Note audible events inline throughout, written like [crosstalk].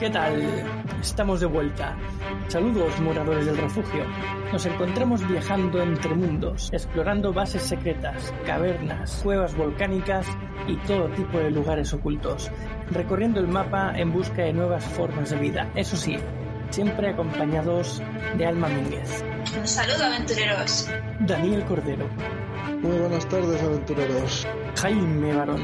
¿Qué tal? Estamos de vuelta. Saludos, moradores del refugio. Nos encontramos viajando entre mundos, explorando bases secretas, cavernas, cuevas volcánicas y todo tipo de lugares ocultos, recorriendo el mapa en busca de nuevas formas de vida. Eso sí, siempre acompañados de Alma Mínguez. Un saludo, aventureros. Daniel Cordero. Muy buenas tardes, aventureros. Jaime Barón.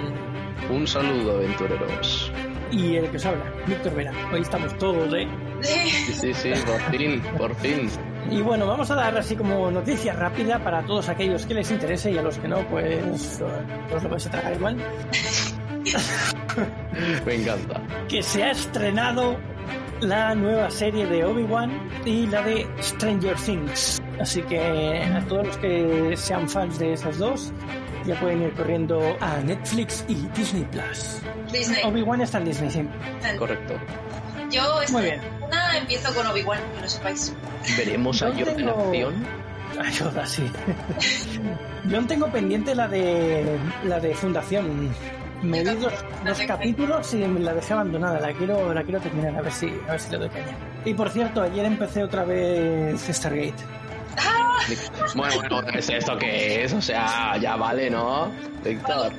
Un saludo, aventureros. Y el que os habla, Víctor Vera. Hoy estamos todos de... Sí, sí, sí, por fin, por fin. Y bueno, vamos a dar así como noticia rápida para todos aquellos que les interese y a los que no, pues os lo vais a tragar igual. [laughs] Me encanta. Que se ha estrenado la nueva serie de Obi-Wan y la de Stranger Things. Así que a todos los que sean fans de esas dos, ya pueden ir corriendo a Netflix y Disney Plus. Disney. Obi-Wan está en Disney, sí. Correcto. Yo Muy esta bien. semana empiezo con Obi-Wan, que lo sepáis. ¿Veremos a Yo Yoda en tengo- acción? Ayuda, sí. [laughs] Yo tengo pendiente la de la de Fundación. Me vi dos, dos capítulos y me la dejé abandonada. La quiero, la quiero terminar a ver si, a ver si le doy caña. Y por cierto, ayer empecé otra vez Stargate. Bueno, bueno, ¿qué es esto que es? O sea, ya vale, ¿no? Víctor,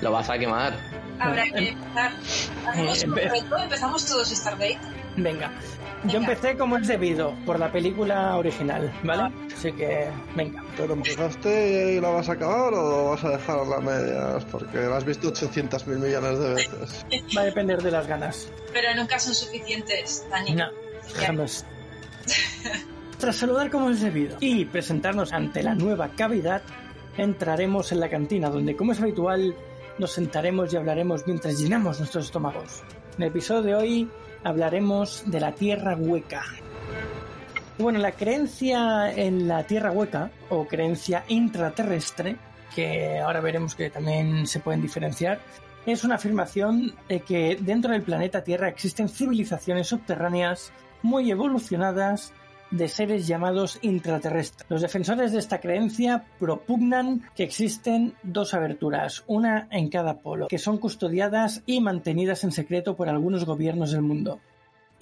lo vas a quemar. Habrá que empezar. Hacemos eh, un reto, empezamos todos Stargate. Venga. Yo Venga. empecé como es debido, por la película original, ¿vale? Así que, venga. ¿Pero empezaste y la vas a acabar o vas a dejar a las medias? Porque la has visto 800 mil millones de veces. [laughs] Va a depender de las ganas. Pero nunca son suficientes, Dani. No, jamás. [laughs] Tras saludar como es debido y presentarnos ante la nueva cavidad, entraremos en la cantina, donde, como es habitual, nos sentaremos y hablaremos mientras llenamos nuestros estómagos. En el episodio de hoy hablaremos de la tierra hueca. Bueno, la creencia en la tierra hueca, o creencia intraterrestre, que ahora veremos que también se pueden diferenciar, es una afirmación de que dentro del planeta Tierra existen civilizaciones subterráneas muy evolucionadas de seres llamados intraterrestres. Los defensores de esta creencia propugnan que existen dos aberturas, una en cada polo, que son custodiadas y mantenidas en secreto por algunos gobiernos del mundo.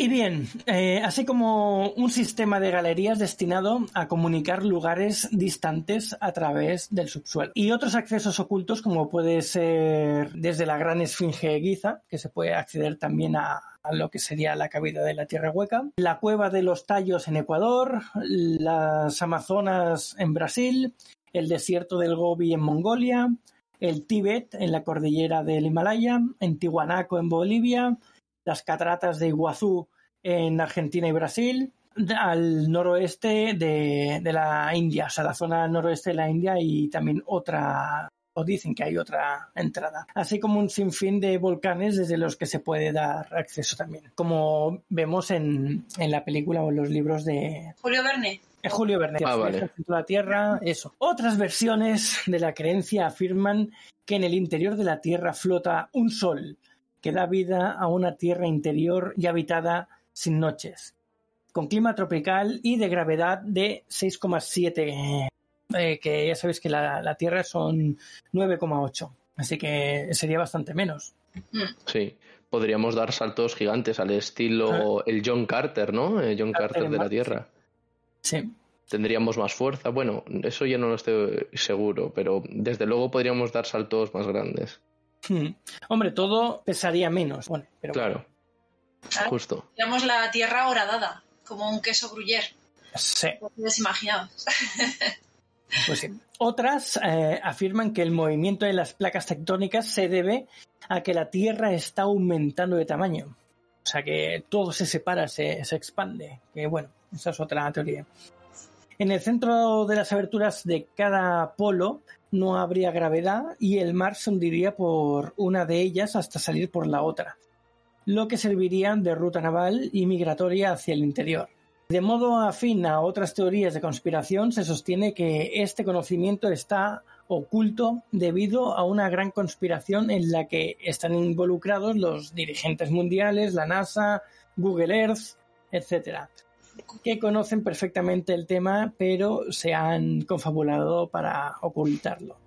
Y bien, eh, así como un sistema de galerías destinado a comunicar lugares distantes a través del subsuelo. Y otros accesos ocultos como puede ser desde la gran esfinge Giza, que se puede acceder también a, lo que sería la cavidad de la Tierra Hueca, la cueva de los Tallos en Ecuador, las Amazonas en Brasil, el desierto del Gobi en Mongolia, el Tíbet en la cordillera del Himalaya, en Tihuanaco en Bolivia, las cataratas de Iguazú en Argentina y Brasil, al noroeste de, de la India, o sea, la zona noroeste de la India y también otra, o dicen que hay otra entrada, así como un sinfín de volcanes desde los que se puede dar acceso también, como vemos en, en la película o en los libros de, Julio Verne. es Julio Verne. Ah, vale. La Tierra, eso. Otras versiones de la creencia afirman que en el interior de la Tierra flota un sol que da vida a una Tierra interior y habitada sin noches, con clima tropical y de gravedad de 6,7, eh, que ya sabéis que la, la Tierra son 9,8. Así que sería bastante menos. Sí. Podríamos dar saltos gigantes al estilo el John Carter, ¿no? El John Carter Carter de la. Tierra. Sí. Tendríamos más fuerza. Bueno, eso ya no lo estoy seguro, pero desde luego podríamos dar saltos más grandes. Hmm. Hombre, todo pesaría menos. Bueno, pero Claro, Claro. justo. Digamos la tierra horadada, como un queso gruyere. sí. [laughs] Pues sí. Otras eh, afirman que el movimiento de las placas tectónicas se debe a que la Tierra está aumentando de tamaño. O sea que todo se separa, se, se expande. Que bueno, esa es otra teoría. En el centro de las aberturas de cada polo no habría gravedad y el mar se hundiría por una de ellas hasta salir por la otra, lo que serviría de ruta naval y migratoria hacia el interior. De modo afín a otras teorías de conspiración, se sostiene que este conocimiento está oculto debido a una gran conspiración en la que están involucrados los dirigentes mundiales, la NASA, Google Earth, etcétera, que conocen perfectamente el tema, pero se han confabulado para ocultarlo.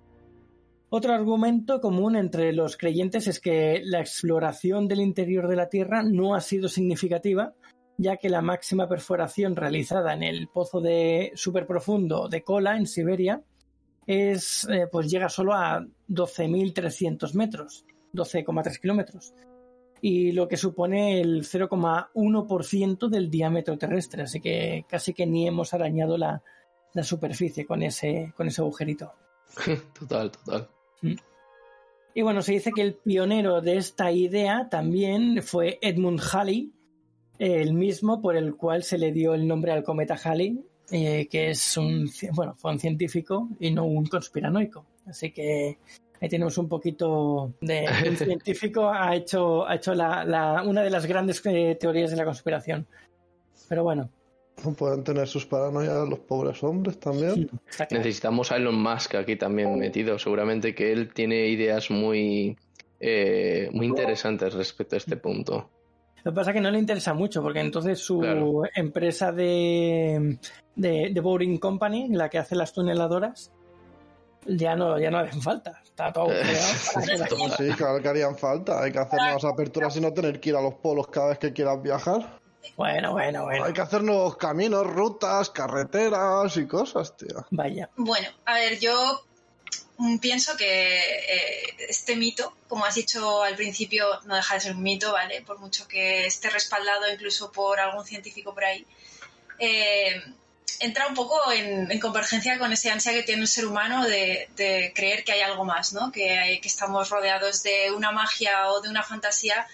Otro argumento común entre los creyentes es que la exploración del interior de la Tierra no ha sido significativa, ya que la máxima perforación realizada en el pozo de superprofundo de Kola, en Siberia, es, eh, pues llega solo a 12.300 metros, 12,3 kilómetros, y lo que supone el 0,1% del diámetro terrestre, así que casi que ni hemos arañado la, la superficie con ese, con ese agujerito. [laughs] total, total. Y bueno, se dice que el pionero de esta idea también fue Edmund Halley, el mismo por el cual se le dio el nombre al cometa Halley, eh, que es un, bueno, fue un científico y no un conspiranoico. Así que ahí tenemos un poquito de [laughs] un científico ha hecho, ha hecho la, la, una de las grandes eh, teorías de la conspiración. Pero bueno, no pueden tener sus paranoias los pobres hombres también. Necesitamos a Elon Musk aquí también metido. Seguramente que él tiene ideas muy, eh, muy interesantes respecto a este punto. Lo que pasa es que no le interesa mucho, porque entonces su claro. empresa de, de, de, Boring Company, la que hace las tuneladoras, ya no, ya no hacen falta. Está todo [laughs] para Sí, claro que harían falta. Hay que hacer nuevas aperturas y no tener que ir a los polos cada vez que quieras viajar. Bueno, bueno, bueno. Hay que hacer nuevos caminos, rutas, carreteras y cosas, tío. Vaya. Bueno, a ver, yo pienso que eh, este mito, como has dicho al principio, no deja de ser un mito, ¿vale? Por mucho que esté respaldado incluso por algún científico por ahí. Eh, entra un poco en, en, convergencia con ese ansia que tiene el ser humano de, creer que hay algo más, ¿no? Que, estamos rodeados de una magia o de una fantasía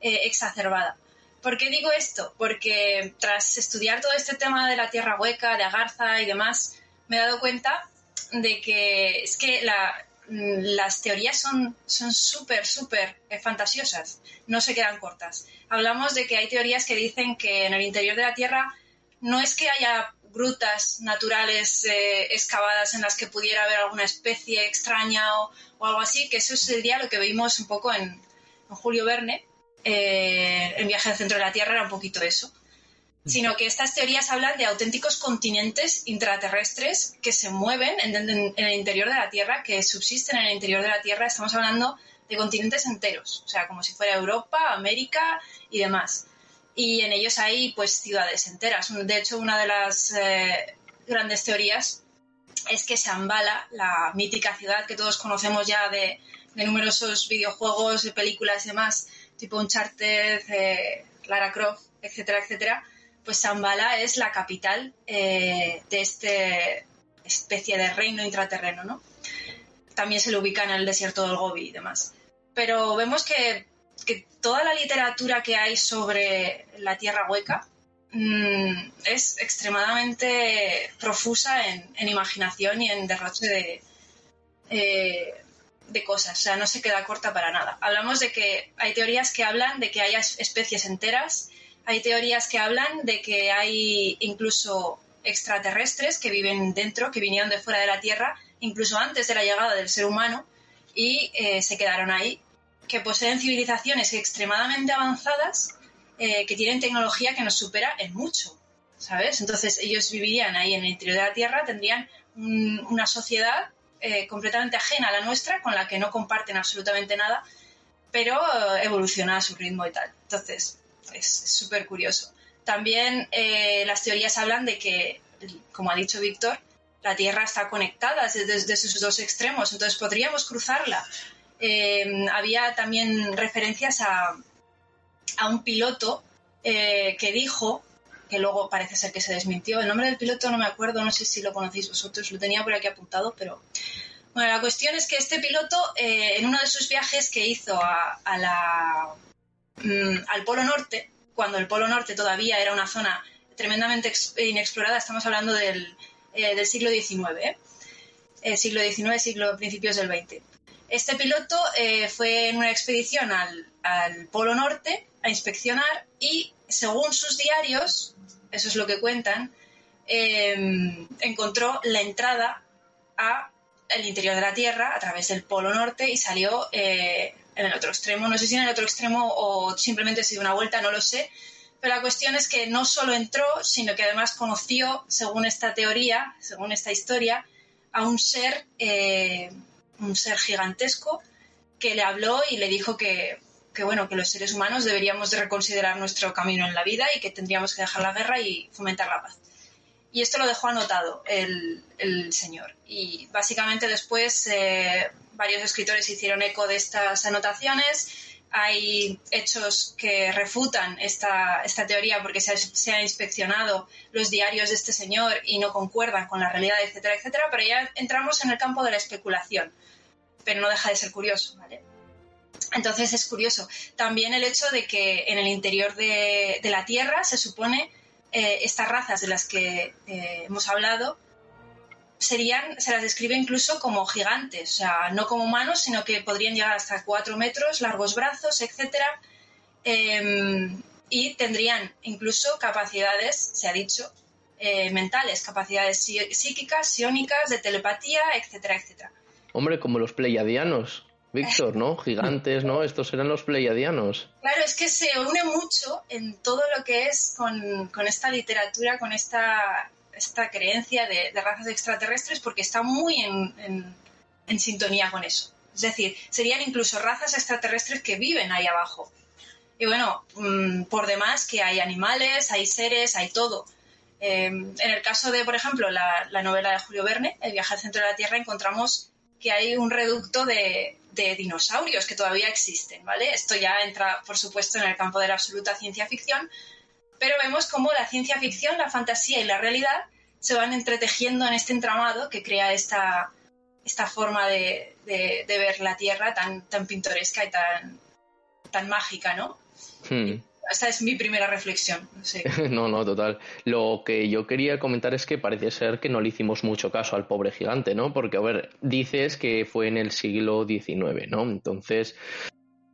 eh, exacerbada. ¿Por qué digo esto? Porque tras estudiar todo este tema de la tierra hueca, de Agartha y demás, me he dado cuenta de que es que la, las teorías son súper, súper fantasiosas, no se quedan cortas. Hablamos de que hay teorías que dicen que en el interior de la Tierra no es que haya grutas naturales eh, excavadas en las que pudiera haber alguna especie extraña o, o, algo así, que eso sería lo que vimos un poco en, Julio Verne, eh, el viaje al centro de la Tierra era un poquito eso, sino que estas teorías hablan de auténticos continentes intraterrestres que se mueven en, en, en, el interior de la Tierra, que subsisten en el interior de la Tierra. Estamos hablando de continentes enteros, o sea, como si fuera Europa, América y demás. Y en ellos hay pues ciudades enteras. De hecho, una de las eh, grandes teorías es que Shambhala, la mítica ciudad que todos conocemos ya de, de numerosos videojuegos, de películas y demás, tipo Uncharted, eh, Lara Croft, etcétera, etcétera, pues Shambhala es la capital eh, de este especie de reino intraterreno, ¿no? También se lo ubica en el desierto del Gobi y demás. Pero vemos que, que toda la literatura que hay sobre la tierra hueca mmm, es extremadamente profusa en, imaginación y en derroche de, eh, de cosas, o sea, no se queda corta para nada. Hablamos de que hay teorías que hablan de que haya especies enteras, hay teorías que hablan de que hay incluso extraterrestres que viven dentro, que vinieron de fuera de la Tierra, incluso antes de la llegada del ser humano, y eh, se quedaron ahí, que poseen civilizaciones extremadamente avanzadas, eh, que tienen tecnología que nos supera en mucho, ¿sabes? Entonces ellos vivirían ahí en el interior de la Tierra, tendrían un, una sociedad eh, completamente ajena a la nuestra, con la que no comparten absolutamente nada, pero eh, evoluciona a su ritmo y tal. Entonces, es súper curioso. También eh, las teorías hablan de que, como ha dicho Víctor, la Tierra está conectada desde, sus dos extremos, entonces podríamos cruzarla. Eh, había también referencias a, a un piloto que dijo que luego parece ser que se desmintió. El nombre del piloto no me acuerdo, no sé si lo conocéis vosotros, lo tenía por aquí apuntado, pero bueno, la cuestión es que este piloto eh, en uno de sus viajes que hizo a, a la, mmm, al Polo Norte, cuando el Polo Norte todavía era una zona tremendamente inexplorada, estamos hablando del, eh, del siglo XIX, ¿eh? eh siglo XIX, siglo principios del XX. Este piloto eh, fue en una expedición al, al Polo Norte a inspeccionar y según sus diarios, eso es lo que cuentan, eh, encontró la entrada a el interior de la Tierra a través del Polo Norte y salió eh, en el otro extremo. No sé si en el otro extremo o simplemente se dio una vuelta, no lo sé. Pero la cuestión es que no solo entró, sino que además conoció, según esta teoría, según esta historia, a un ser eh, un ser gigantesco que le habló y le dijo que, que, bueno, que los seres humanos deberíamos de reconsiderar nuestro camino en la vida y que tendríamos que dejar la guerra y fomentar la paz. Y esto lo dejó anotado el, el señor. Y básicamente después eh, varios escritores hicieron eco de estas anotaciones. Hay hechos que refutan esta, esta teoría porque se ha, se ha, inspeccionado los diarios de este señor y no concuerdan con la realidad, etcétera, etcétera. Pero ya entramos en el campo de la especulación. Pero no deja de ser curioso, ¿vale? Entonces es curioso. También el hecho de que en el interior de, de la Tierra se supone eh, estas razas de las que eh, hemos hablado serían, se las describe incluso como gigantes, o sea, no como humanos, sino que podrían llegar hasta cuatro metros, largos brazos, etcétera, eh, y tendrían incluso capacidades, se ha dicho, eh, mentales, capacidades psíquicas, psiónicas, de telepatía, etcétera, etcétera. Hombre, como los pleiadianos. Víctor, ¿no? [laughs] Gigantes, ¿no? Estos eran los pleiadianos. Claro, es que se une mucho en todo lo que es con, con esta literatura, con esta, esta creencia de, razas extraterrestres, porque está muy en, sintonía con eso. Es decir, serían incluso razas extraterrestres que viven ahí abajo. Y bueno, mmm, por demás que hay animales, hay seres, hay todo. Eh, en el caso de, por ejemplo, la, la novela de Julio Verne, El viaje al centro de la Tierra, encontramos que hay un reducto de, de, dinosaurios que todavía existen, ¿vale? Esto ya entra, por supuesto, en el campo de la absoluta ciencia ficción, pero vemos cómo la ciencia ficción, la fantasía y la realidad se van entretejiendo en este entramado que crea esta, esta forma de, de, de ver la Tierra tan, tan pintoresca y tan, tan mágica, ¿no? Hmm. Esta es mi primera reflexión. No, [laughs] no, total. Lo que yo quería comentar es que parece ser que no le hicimos mucho caso al pobre gigante, ¿no? Porque, a ver, dices que fue en el siglo XIX, ¿no? Entonces,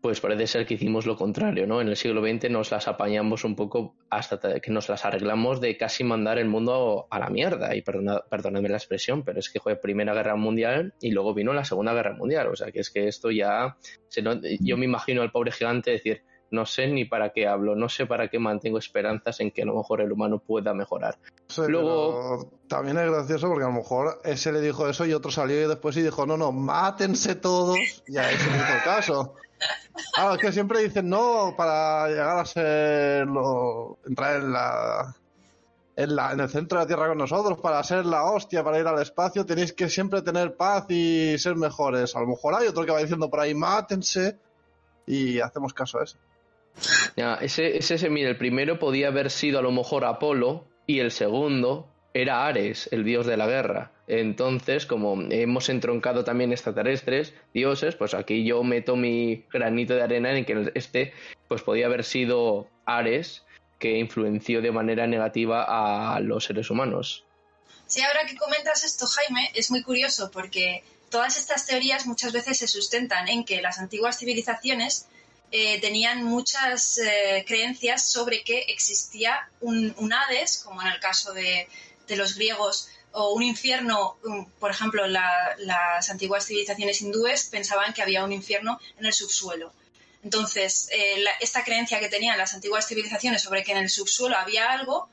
pues parece ser que hicimos lo contrario, ¿no? En el siglo XX nos las apañamos un poco hasta que nos las arreglamos de casi mandar el mundo a la mierda. Y perdona, perdónenme la expresión, pero es que fue Primera Guerra Mundial y luego vino la Segunda Guerra Mundial. O sea, que es que esto ya... Se no, yo me imagino al pobre gigante decir no sé ni para qué hablo, no sé para qué mantengo esperanzas en que a lo mejor el humano pueda mejorar. Sí, Luego también es gracioso porque a lo mejor ese le dijo eso y otro salió y después y dijo, no, no, mátense todos y a ese hizo caso. Claro, es que siempre dicen, no, para llegar a ser, lo, entrar en la, en la, en el centro de la Tierra con nosotros, para ser la hostia, para ir al espacio, tenéis que siempre tener paz y ser mejores. A lo mejor hay otro que va diciendo por ahí, mátense y hacemos caso a eso. Ya, ese, ese, mira, el primero podía haber sido a lo mejor Apolo y el segundo era Ares, el dios de la guerra. Entonces, como hemos entroncado también extraterrestres, dioses, pues aquí yo meto mi granito de arena en que este, pues podía haber sido Ares, que influenció de manera negativa a los seres humanos. Sí, ahora que comentas esto, Jaime, es muy curioso porque todas estas teorías muchas veces se sustentan en que las antiguas civilizaciones eh, tenían muchas eh, creencias sobre que existía un, Hades, como en el caso de los griegos, o un infierno, um, por ejemplo, la, las antiguas civilizaciones hindúes pensaban que había un infierno en el subsuelo. Entonces, eh, esta creencia que tenían las antiguas civilizaciones sobre que en el subsuelo había algo,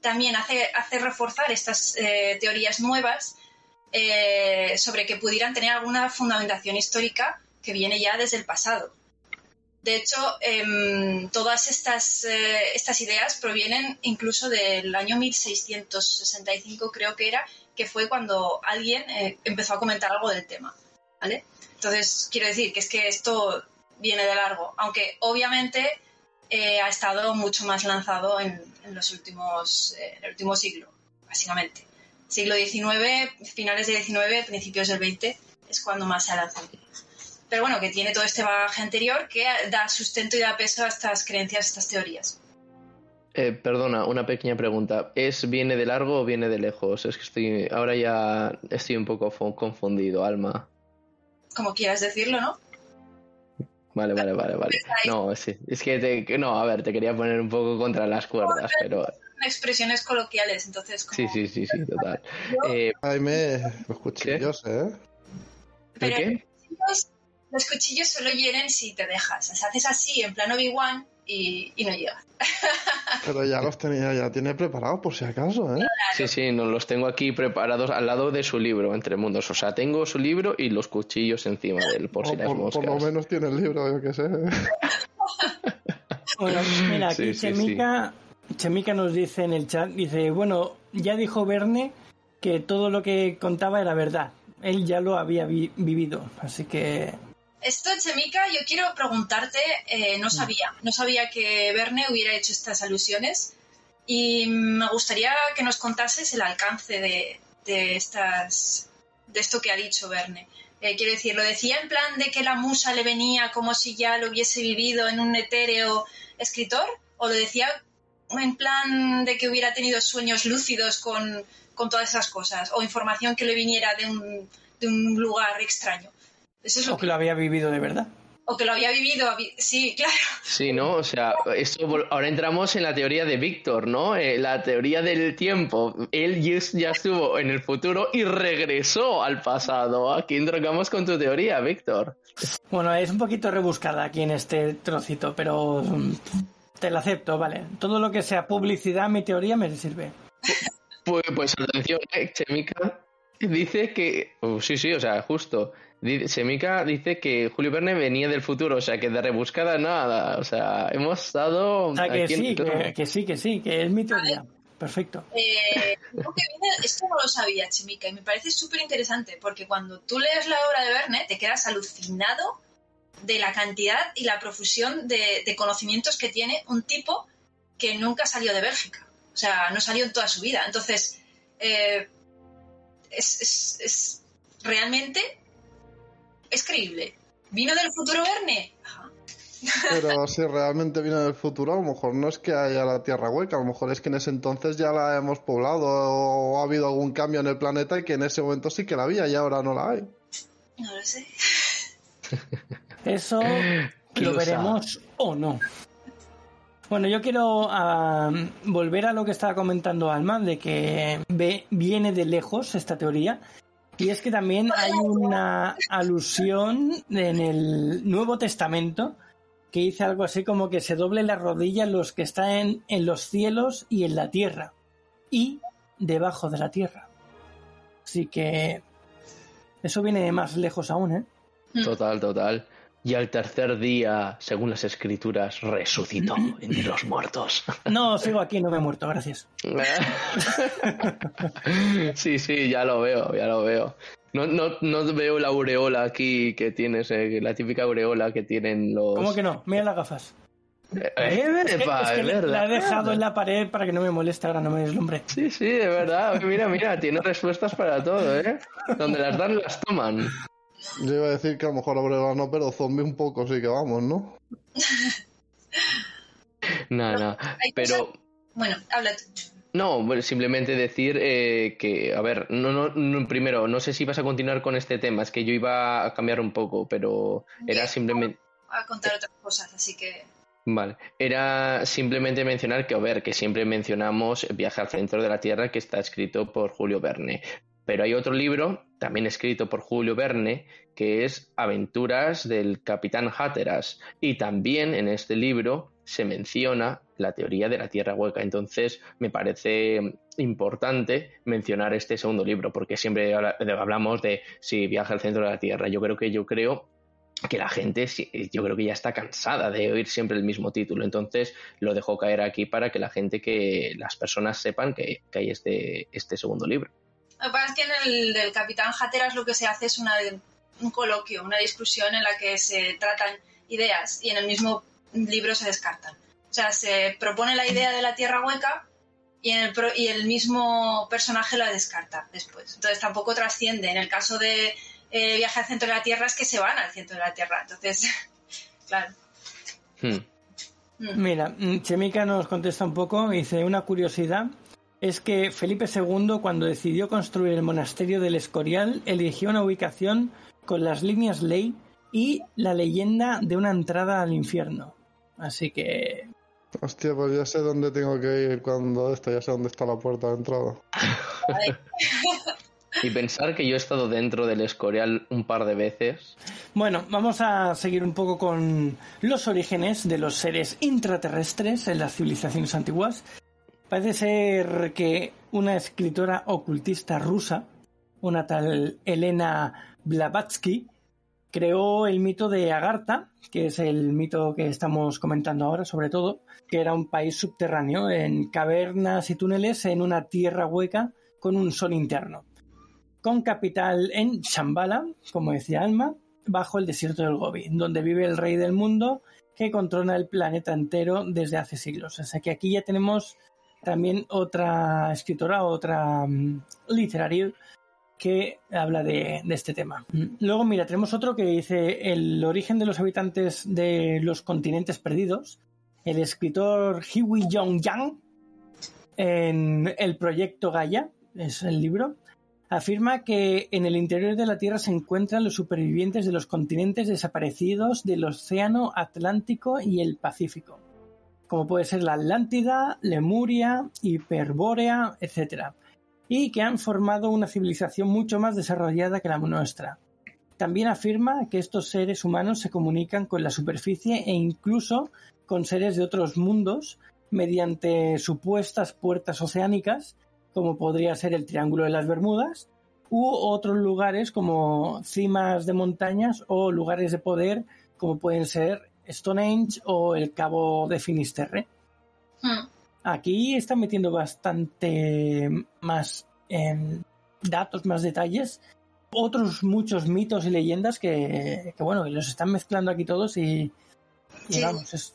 también hace, hace reforzar estas eh, teorías nuevas eh, sobre que pudieran tener alguna fundamentación histórica que viene ya desde el pasado. De hecho, eh, todas estas, eh, estas ideas provienen incluso del año 1665, creo que era, que fue cuando alguien eh, empezó a comentar algo del tema. ¿vale? Entonces, quiero decir que es que esto viene de largo, aunque obviamente eh, ha estado mucho más lanzado en, en los últimos, eh, en el último siglo, básicamente. Siglo XIX, finales del XIX, principios del XX, es cuando más se ha lanzado pero bueno, que tiene todo este bagaje anterior que da sustento y da peso a estas creencias, a estas teorías. Eh, perdona, una pequeña pregunta. ¿Es viene de largo o viene de lejos? Es que estoy ahora ya estoy un poco confundido, Alma. Como quieras decirlo, ¿no? Vale, vale, vale, vale. No, sí. Es que te, no, a ver, te quería poner un poco contra las cuerdas, pero expresiones coloquiales, entonces como... Sí, sí, sí, sí, total. Eh, Jaime, los cuchillos, ¿qué? ¿eh? Pero qué? Los cuchillos solo hieren si te dejas. O sea, haces así, en plan Obi-Wan, y, y, no llega. Pero ya los tenía, ya tiene preparados por si acaso, ¿eh? Sí, sí, no, los tengo aquí preparados al lado de su libro, Entre Mundos. O sea, tengo su libro y los cuchillos encima de él, por O si las por, moscas. por lo menos tiene el libro, yo qué sé. [laughs] Bueno, mira, aquí Sí, sí, Chemica, Chemica nos dice en el chat, dice, bueno, ya dijo Verne que todo lo que contaba era verdad. Él ya lo había vi- vivido, así que... Esto, Chemica, yo quiero preguntarte, eh, no sabía, no sabía que Verne hubiera hecho estas alusiones y me gustaría que nos contases el alcance de, de estas, de esto que ha dicho Verne. Eh, quiero decir, ¿lo decía en plan de que la musa le venía como si ya lo hubiese vivido en un etéreo escritor? ¿O lo decía en plan de que hubiera tenido sueños lúcidos con, con todas esas cosas? ¿O información que le viniera de un, de un lugar extraño? Eso es lo O que lo había vivido de verdad. o que lo había vivido, sí, claro. Sí, ¿no? O sea, esto, ahora entramos en la teoría de Víctor, ¿no? Eh, la teoría del tiempo. Él ya estuvo en el futuro y regresó al pasado. Aquí entramos con tu teoría, Víctor. Bueno, es un poquito rebuscada aquí en este trocito, pero mm, te la acepto, vale. Todo lo que sea publicidad, mi teoría me sirve. Pues, pues atención, eh, Chemica dice que... oh, sí, sí, o sea, justo. Chemica dice que Julio Verne venía del futuro, o sea, que de rebuscada nada. O sea, hemos estado... O sea, que sí, que, que sí, que sí, que es mi teoría. Perfecto. Eh, creo que viene- esto no lo sabía, Chimica, y me parece súper interesante, porque cuando tú lees la obra de Verne te quedas alucinado de la cantidad y la profusión de, de conocimientos que tiene un tipo que nunca salió de Bélgica. O sea, no salió en toda su vida. Entonces, eh, es, es- es- realmente es creíble. ¿Vino del futuro Verne? Ajá. Pero [laughs] si realmente viene del futuro, a lo mejor no es que haya la Tierra hueca, a lo mejor es que en ese entonces ya la hemos poblado o ha habido algún cambio en el planeta y que en ese momento sí que la había y ahora no la hay. No lo sé. Eso ¿Quién lo lo veremos o no. Bueno, yo quiero ah, volver a lo que estaba comentando Alma, de que ve- viene de lejos esta teoría. Y es que también hay una alusión en el Nuevo Testamento que dice algo así como que se doble la rodilla los que están en los cielos y en la tierra. Y debajo de la tierra. Así que eso viene más lejos aún, ¿eh? Total, total. Y al tercer día, según las escrituras, resucitó entre los muertos. No, sigo aquí, no me he muerto, gracias. [laughs] sí, sí, ya lo veo, ya lo veo. No, no, no veo la aureola aquí que tienes, eh, la típica aureola que tienen los... ¿Cómo que no? Mira las gafas. Eh, Es que, epa, es que es la verdad. he dejado en la pared para que no me moleste, ahora no me deslumbre. Sí, sí, de verdad. Mira, mira, tiene respuestas para todo, ¿eh? Donde las dan, las toman. Yo iba a decir que a lo mejor Aureola no, pero zombie un poco, sí que vamos, ¿no? [laughs] No, no. Pero... Bueno, habla tú. No, bueno, simplemente decir eh, que, a ver, no, no, no, primero, no sé si vas a continuar con este tema, es que yo iba a cambiar un poco, pero era Bien. simplemente, a contar otras cosas, así que vale, era simplemente mencionar que, a ver, que siempre mencionamos Viaje al centro de la Tierra, que está escrito por Julio Verne, pero hay otro libro, también escrito por Julio Verne, que es Aventuras del Capitán Hatteras, y también en este libro se menciona la teoría de la Tierra hueca. Entonces, me parece importante mencionar este segundo libro, porque siempre habla- hablamos de si viaja al centro de la Tierra. Yo creo que yo creo que la gente, yo creo que ya está cansada de oír siempre el mismo título. Entonces, lo dejo caer aquí para que la gente, que las personas sepan que, que hay este, este segundo libro. Lo que pasa es que en el del Capitán Hatteras lo que se hace es una, un coloquio, una discusión en la que se tratan ideas y en el mismo libro se descartan. O sea, se propone la idea de la Tierra hueca y, en el, pro- y el mismo personaje la descarta después. Entonces tampoco trasciende. En el caso de eh, Viaje al centro de la Tierra es que se van al centro de la Tierra. Entonces, [laughs] claro. Hmm. Mm. Mira, mm, Chemica nos contesta un poco, dice una curiosidad. Es que Felipe II, cuando decidió construir el monasterio del Escorial, eligió una ubicación con las líneas ley y la leyenda de una entrada al infierno. Así que Hostia, pues ya sé dónde tengo que ir cuando esto, ya sé dónde está la puerta de entrada. [laughs] Y pensar que yo he estado dentro del Escorial un par de veces. Bueno, vamos a seguir un poco con los orígenes de los seres intraterrestres en las civilizaciones antiguas. Parece ser que una escritora ocultista rusa, una tal Elena Blavatsky, creó el mito de Agartha, que es el mito que estamos comentando ahora, sobre todo, que era un país subterráneo, en cavernas y túneles en una tierra hueca con un sol interno, con capital en Shambhala, como decía Alma, bajo el desierto del Gobi, donde vive el rey del mundo que controla el planeta entero desde hace siglos. O sea que aquí ya tenemos también otra escritora, otra um, literaria que habla de, este tema. Luego, mira, tenemos otro que dice el origen de los habitantes de los continentes perdidos. El escritor Hiwi Jong Yang en el proyecto Gaia, es el libro, afirma que en el interior de la Tierra se encuentran los supervivientes de los continentes desaparecidos del Océano Atlántico y el Pacífico, como puede ser la Atlántida, Lemuria, Hiperbórea, etc., y que han formado una civilización mucho más desarrollada que la nuestra. También afirma que estos seres humanos se comunican con la superficie e incluso con seres de otros mundos mediante supuestas puertas oceánicas como podría ser el Triángulo de las Bermudas, u otros lugares como cimas de montañas o lugares de poder como pueden ser Stonehenge o el Cabo de Finisterre. Hmm. Aquí están metiendo bastante más em, datos, más detalles, otros muchos mitos y leyendas que, bueno, los están mezclando aquí todos y, vamos, es,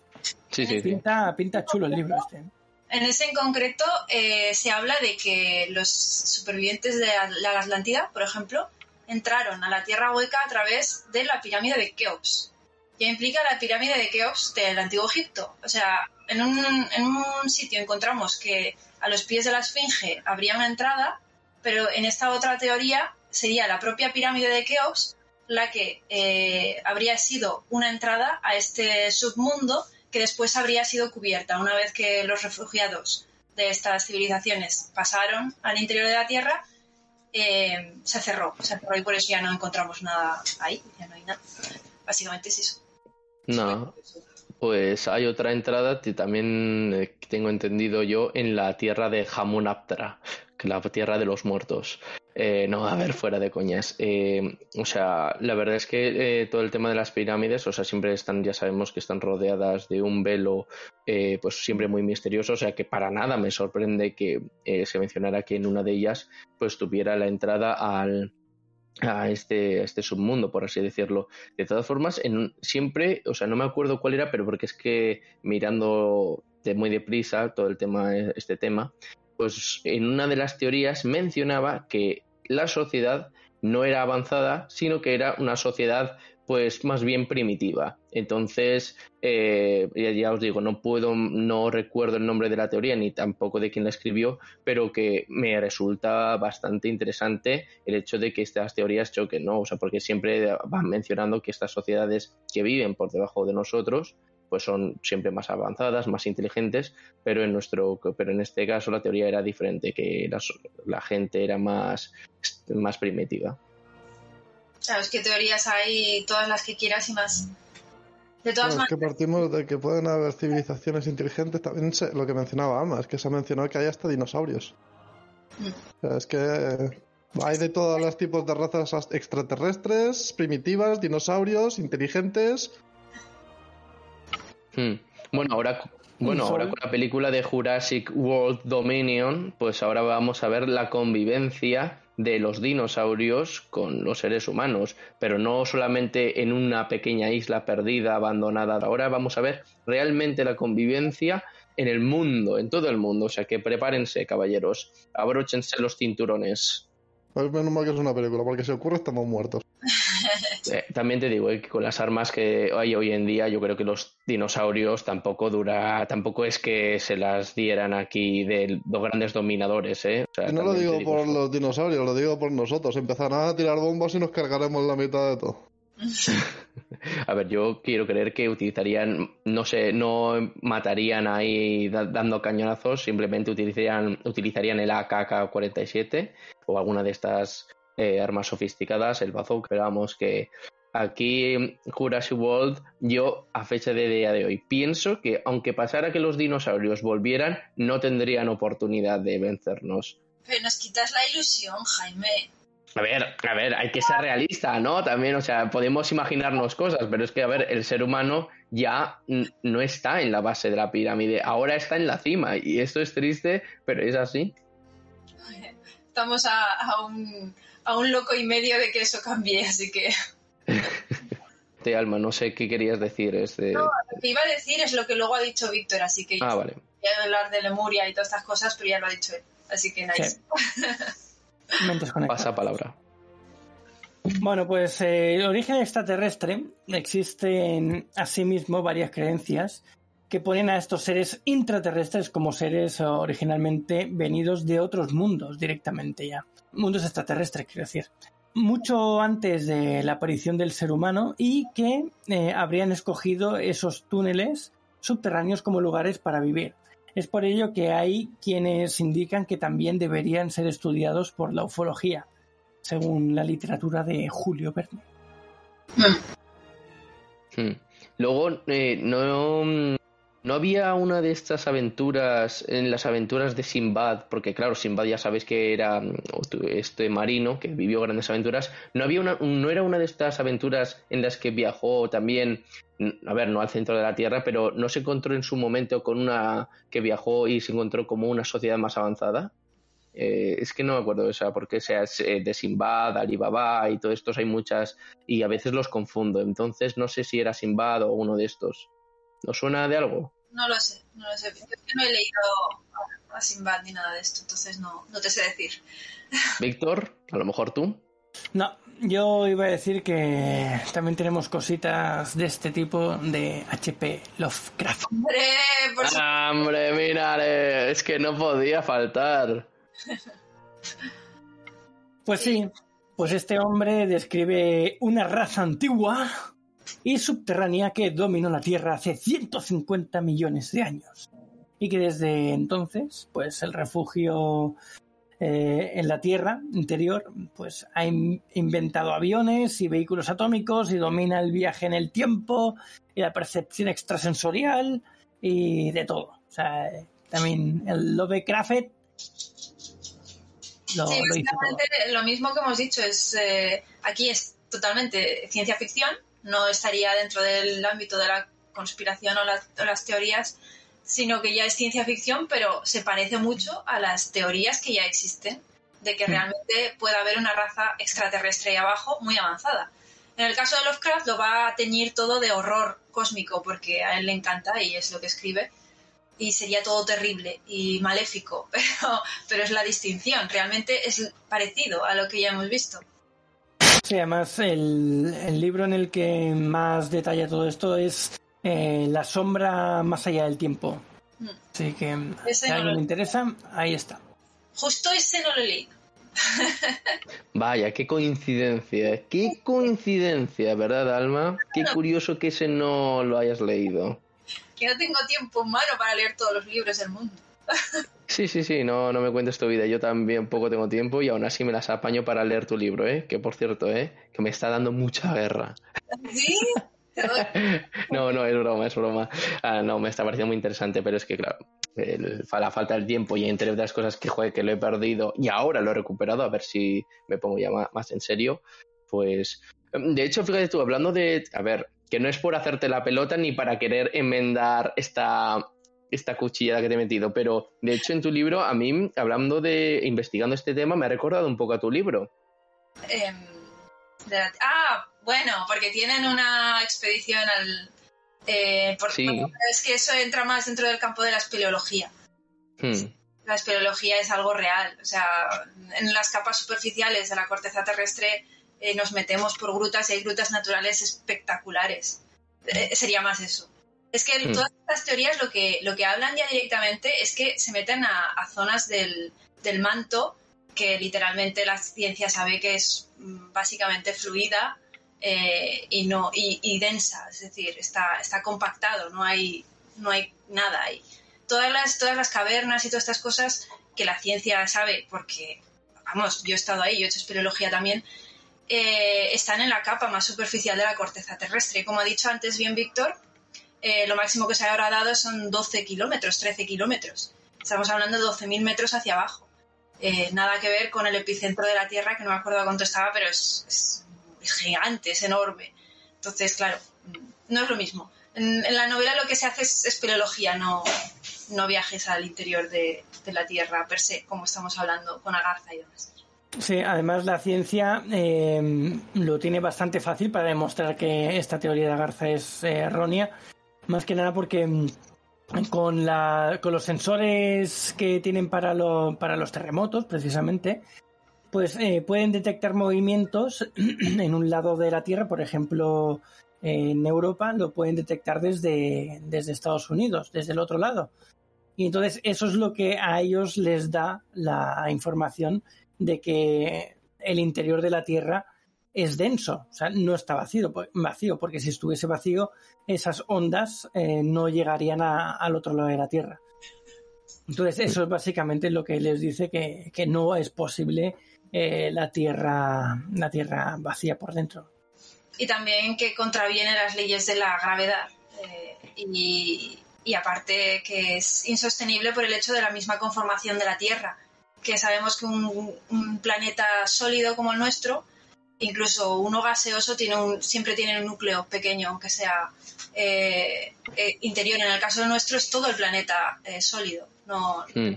pinta, pinta chulo el libro este. En ese en concreto eh, se habla de que los supervivientes de la Atlántida, por ejemplo, entraron a la Tierra Hueca a través de la pirámide de Keops. Ya implica la pirámide de Keops del Antiguo Egipto. O sea, en un, en un sitio encontramos que a los pies de la Esfinge habría una entrada, pero en esta otra teoría sería la propia pirámide de Keops la que eh, habría sido una entrada a este submundo que después habría sido cubierta una vez que los refugiados de estas civilizaciones pasaron al interior de la Tierra, eh, se cerró, se cerró y por eso ya no encontramos nada ahí, ya no hay nada. Básicamente es eso. No, pues hay otra entrada que también eh, tengo entendido yo en la tierra de Hamunaptra, que la tierra de los muertos. Eh, no, a ver, fuera de coñas. Eh, o sea, la verdad es que todo el tema de las pirámides, o sea, siempre están, ya sabemos que están rodeadas de un velo, pues siempre muy misterioso, o sea, que para nada me sorprende que se mencionara que en una de ellas, pues tuviera la entrada al, a este, este submundo, por así decirlo. De todas formas, en, siempre, o sea, no me acuerdo cuál era, pero porque es que mirando de muy deprisa todo el tema, este tema, pues en una de las teorías mencionaba que la sociedad no era avanzada, sino que era una sociedad pues más bien primitiva. Entonces, eh, ya, os digo, no puedo, no recuerdo el nombre de la teoría ni tampoco de quién la escribió, pero que me resulta bastante interesante el hecho de que estas teorías choquen, ¿no? O sea, porque siempre van mencionando que estas sociedades que viven por debajo de nosotros, pues son siempre más avanzadas, más inteligentes, pero en nuestro, pero en este caso la teoría era diferente, que la, la gente era más, más primitiva. Sabes qué teorías hay, todas las que quieras y más. De todas maneras. Es que partimos de que pueden haber civilizaciones inteligentes. También lo que mencionaba Alma, es que se ha mencionado que hay hasta dinosaurios. Mm. es que hay de todos los tipos de razas extraterrestres, primitivas, dinosaurios, inteligentes. Hmm. Bueno, ahora bueno, ahora con la película de Jurassic World Dominion, pues ahora vamos a ver la convivencia de los dinosaurios con los seres humanos, pero no solamente en una pequeña isla perdida, abandonada. Ahora vamos a ver realmente la convivencia en el mundo, en todo el mundo. O sea que prepárense, caballeros, abróchense los cinturones. Pues menos mal que es una película, porque si ocurre estamos muertos. [laughs] Eh, también te digo eh, que con las armas que hay hoy en día, yo creo que los dinosaurios tampoco dura, tampoco es que se las dieran aquí de los grandes dominadores, ¿eh? no lo digo, por los dinosaurios, lo digo por nosotros. Empezarán a tirar bombas y nos cargaremos la mitad de todo. [laughs] A ver, yo quiero creer que utilizarían, no sé, no matarían ahí dando cañonazos, simplemente utilizarían, utilizarían el AK-47 o alguna de estas eh, armas sofisticadas, el bazooka, esperamos que aquí Jurassic World, yo a fecha de día de hoy pienso que aunque pasara que los dinosaurios volvieran, no tendrían oportunidad de vencernos. Pero nos quitas la ilusión, Jaime. A ver, a ver, hay que ser realista, ¿no? También, o sea, podemos imaginarnos cosas, pero es que, a ver, el ser humano ya no está en la base de la pirámide, ahora está en la cima, y esto es triste, pero es así. [laughs] Estamos a, un, a un loco y medio de que eso cambie, así que... [laughs] Te Alma, no sé qué querías decir. Este... No, lo que iba a decir es lo que luego ha dicho Víctor, así que... Ah, vale. Voy a hablar de Lemuria y todas estas cosas, pero ya lo ha dicho él, así que nice. [laughs] Pasa palabra. Bueno, pues eh, el origen extraterrestre existen asimismo varias creencias que ponen a estos seres intraterrestres como seres originalmente venidos de otros mundos directamente ya. Mundos extraterrestres, quiero decir. Mucho antes de la aparición del ser humano y que eh, habrían escogido esos túneles subterráneos como lugares para vivir. Es por ello que hay quienes indican que también deberían ser estudiados por la ufología, según la literatura de Julio Verne. Hmm. Luego, eh, no, no había una de estas aventuras, en las aventuras de Simbad, porque claro, Simbad ya sabes que era mm, este marino que vivió grandes aventuras, no había una, no era una de estas aventuras en las que viajó también a ver, no al centro de la Tierra, pero no se encontró en su momento con una que viajó y se encontró como una sociedad más avanzada. Eh, es que no me acuerdo de esa, porque sea de Simbad, Alibaba y todos estos hay muchas y a veces los confundo. Entonces no sé si era Simbad o uno de estos. ¿No suena de algo? No lo sé, no lo sé. Yo no he leído a Simbad ni nada de esto, entonces no, no te sé decir. [laughs] Víctor, a lo mejor tú. No, yo iba a decir que también tenemos cositas de este tipo de HP Lovecraft. Hombre, por ah, hombre, mira, es que no podía faltar. Pues sí, pues este hombre describe una raza antigua y subterránea que dominó la Tierra hace 150 millones de años y que desde entonces, pues el refugio eh, en la Tierra interior, pues ha inventado aviones y vehículos atómicos y domina el viaje en el tiempo y la percepción extrasensorial y de todo. O sea, también el Lovecraft lo, sí, lo, lo mismo que hemos dicho, es eh, aquí es totalmente ciencia ficción, no estaría dentro del ámbito de la conspiración o las teorías sino que ya es ciencia ficción, pero se parece mucho a las teorías que ya existen de que hmm. realmente puede haber una raza extraterrestre ahí abajo muy avanzada. En el caso de Lovecraft lo va a teñir todo de horror cósmico porque a él le encanta y es lo que escribe y sería todo terrible y maléfico, [laughs] pero, pero es la distinción, realmente es parecido a lo que ya hemos visto. Sí, además el, el libro en el que más detalla todo esto es eh, la sombra más allá del tiempo. Hmm. Así que si a alguien le interesa, ahí está. Justo ese no lo leí. [laughs] Vaya, qué coincidencia, qué coincidencia, ¿verdad, Alma? Qué curioso que ese no lo hayas leído. Que no tengo tiempo humano para leer todos los libros del mundo. Sí, sí, sí, no, no me cuentes tu vida. Yo también poco tengo tiempo y aún así me las apaño para leer tu libro, ¿eh? Que por cierto, ¿eh? Que me está dando mucha guerra. ¿Sí? [laughs] no, no, es broma, es broma. Ah, no, me está pareciendo muy interesante, pero es que, claro, la falta del tiempo y entre otras cosas que, juegue que lo he perdido y ahora lo he recuperado, a ver si me pongo ya más, en serio, pues... Em, de hecho, fíjate tú, hablando de... A ver, que no es por hacerte la pelota ni para querer enmendar esta, esta cuchillada que te he metido, pero de hecho en tu libro, a mí, hablando de, investigando este tema, me ha recordado un poco a tu libro. Em, ah, bueno, porque tienen una expedición al... Eh, es que eso entra más dentro del campo de la espeleología. Hmm. La espeleología es algo real. O sea, en las capas superficiales de la corteza terrestre eh, nos metemos por grutas y hay grutas naturales espectaculares. Eh, sería más eso. Es que hmm. todas estas teorías lo que, lo que hablan ya directamente es que se meten a, a zonas del, del, manto que literalmente la ciencia sabe que es mm, básicamente fluida eh, y, no, y, densa, es decir, está, está compactado, no hay, no hay nada ahí. Todas las, todas las cavernas y todas estas cosas que la ciencia sabe, porque, vamos, yo he estado ahí, yo he hecho espeleología también, eh, están en la capa más superficial de la corteza terrestre. Como ha dicho antes bien Víctor, eh, lo máximo que se ha ahora dado son 12 kilómetros, 13 kilómetros. Estamos hablando de 12.000 metros hacia abajo. Eh, nada que ver con el epicentro de la Tierra, que no me acuerdo cuánto estaba, pero es, gigante, es enorme. Entonces, claro, no es lo mismo. En, la novela lo que se hace es espeleología, no, no viajes al interior de, la Tierra per se, como estamos hablando con Agartha y demás. Sí, además la ciencia eh, lo tiene bastante fácil para demostrar que esta teoría de Agartha es errónea, más que nada porque mm, con, la, con los sensores que tienen para, para los terremotos, precisamente, pues eh, pueden detectar movimientos [clears throat] en un lado de la Tierra, por ejemplo, en Europa lo pueden detectar desde, desde Estados Unidos, desde el otro lado. Y entonces eso es lo que a ellos les da la información de que el interior de la Tierra es denso, o sea, no está vacío, vacío porque si estuviese vacío, esas ondas eh, no llegarían al otro lado de la Tierra. Entonces, eso es básicamente lo que les dice que, no es posible eh, la Tierra, la Tierra vacía por dentro. Y también que contraviene las leyes de la gravedad. Eh, y, aparte que es insostenible por el hecho de la misma conformación de la Tierra, que sabemos que un planeta sólido como el nuestro incluso uno gaseoso tiene un, siempre tiene un núcleo pequeño, aunque sea eh, eh, interior. En el caso nuestro es todo el planeta eh, sólido. No, hmm.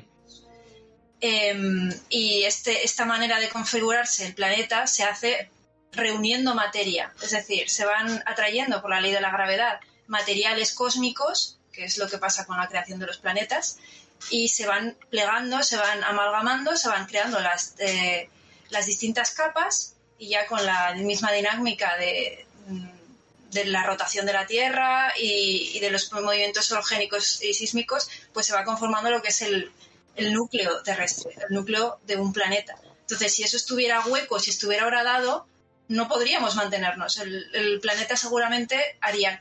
em, y este, esta manera de configurarse el planeta se hace reuniendo materia, es decir, se van atrayendo por la ley de la gravedad materiales cósmicos, que es lo que pasa con la creación de los planetas, y se van plegando, se van amalgamando, se van creando las, las distintas capas y ya con la misma dinámica de, de la rotación de la Tierra y, de los movimientos orogénicos y sísmicos, pues se va conformando lo que es el, el, núcleo terrestre, el núcleo de un planeta. Entonces, si eso estuviera hueco, si estuviera horadado, no podríamos mantenernos. El, el planeta seguramente haría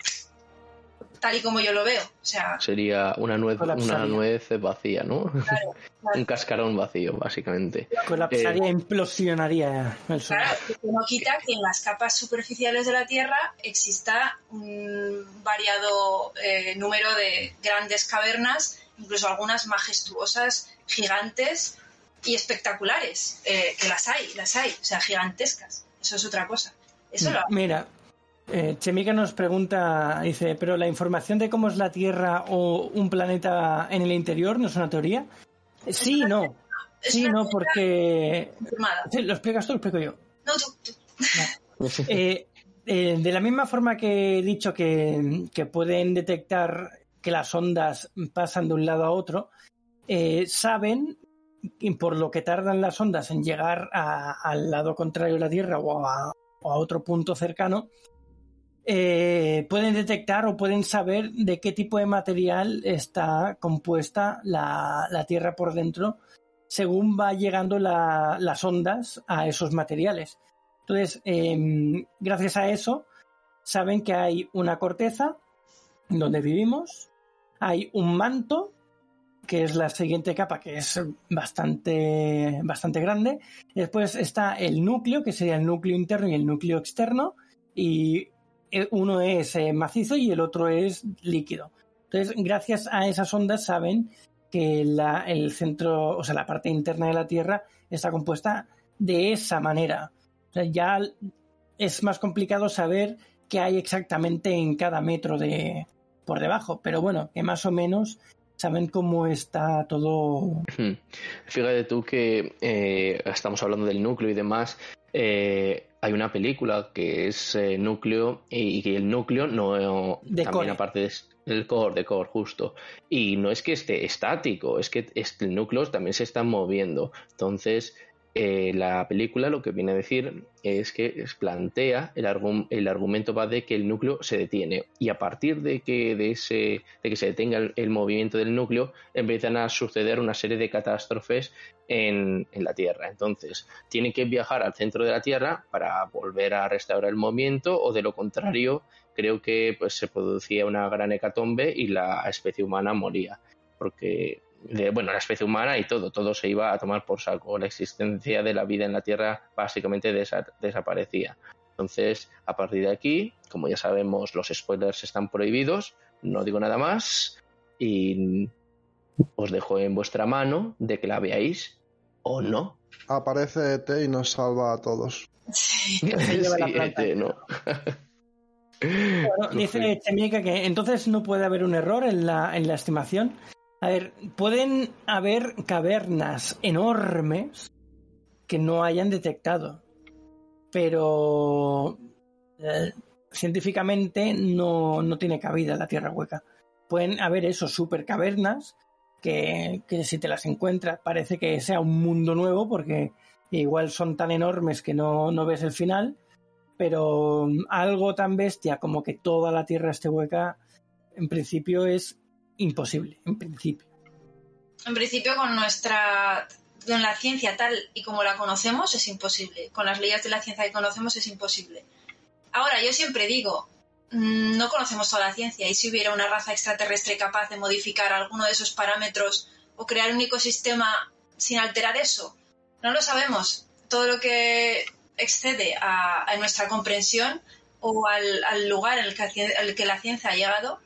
tal y como yo lo veo. O sea, Sería una nuez, una nuez vacía, ¿no? [laughs] Un cascarón vacío, básicamente. Colapsaría, eh, implosionaría el Sol. Claro, no quita que en las capas superficiales de la Tierra exista un variado eh, número de grandes cavernas, incluso algunas majestuosas, gigantes y espectaculares, eh, que las hay, las hay, o sea, gigantescas. Eso es otra cosa. Eso lo... Mira, eh, Chemica nos pregunta, dice, pero la información de cómo es la Tierra o un planeta en el interior no es una teoría. Sí, no. Sí, no, porque... ¿Lo explicas tú lo explico yo? No, tú. [laughs] Eh, eh, de la misma forma que he dicho que, pueden detectar que las ondas pasan de un lado a otro, saben por lo que tardan las ondas en llegar al lado contrario de la Tierra o a otro punto cercano, eh, pueden detectar o pueden saber de qué tipo de material está compuesta la, Tierra por dentro según va llegando las ondas a esos materiales. Entonces, em, gracias a eso, saben que hay una corteza donde vivimos, hay un manto, que es la siguiente capa, que es bastante, bastante grande. Después está el núcleo, que sería el núcleo interno y el núcleo externo. Y uno es eh, macizo y el otro es líquido. Entonces, gracias a esas ondas saben que la, el centro, o sea, la parte interna de la Tierra está compuesta de esa manera. Ya es más complicado saber qué hay exactamente en cada metro de por debajo, pero bueno, que más o menos saben cómo está todo. Fíjate tú que eh, estamos hablando del núcleo y demás. Eh, hay una película que es eh, núcleo y que el núcleo no también aparte del core de core justo. Y no es que esté estático es que este, el núcleo también se está moviendo. Entonces eh, la película lo que viene a decir es que plantea el, el, argumento va de que el núcleo se detiene. Y a partir de que de ese de que se detenga el, movimiento del núcleo empiezan a suceder una serie de catástrofes en, en, la Tierra. Entonces tiene que viajar al centro de la Tierra para volver a restaurar el movimiento o de lo contrario creo que pues se producía una gran hecatombe y la especie humana moría. Porque de, bueno, la especie humana y todo, todo se iba a tomar por saco. La existencia de la vida en la Tierra básicamente desa- desaparecía. Entonces, a partir de aquí, como ya sabemos, los spoilers están prohibidos, no digo nada más y os dejo en vuestra mano de que la veáis o no. Aparece ET y nos salva a todos. Sí. [laughs] Se lleva la Sí, planta. este, no. Bueno, dice Chemica que entonces no puede haber un error en la, en la estimación. A ver, pueden haber cavernas enormes que no hayan detectado, pero eh, científicamente no, no tiene cabida la Tierra hueca. Pueden haber esos super cavernas que, que si te las encuentras parece que sea un mundo nuevo porque igual son tan enormes que no, no ves el final, pero algo tan bestia como que toda la Tierra esté hueca, en principio es imposible, en principio. En principio, con nuestra. Con la ciencia tal y como la conocemos es imposible. Con las leyes de la ciencia que conocemos es imposible. Ahora, yo siempre digo, mm, no conocemos toda la ciencia y si hubiera una raza extraterrestre capaz de modificar alguno de esos parámetros o crear un ecosistema sin alterar eso, no lo sabemos. Todo lo que excede a, nuestra comprensión o al, lugar al que la ciencia ha llegado,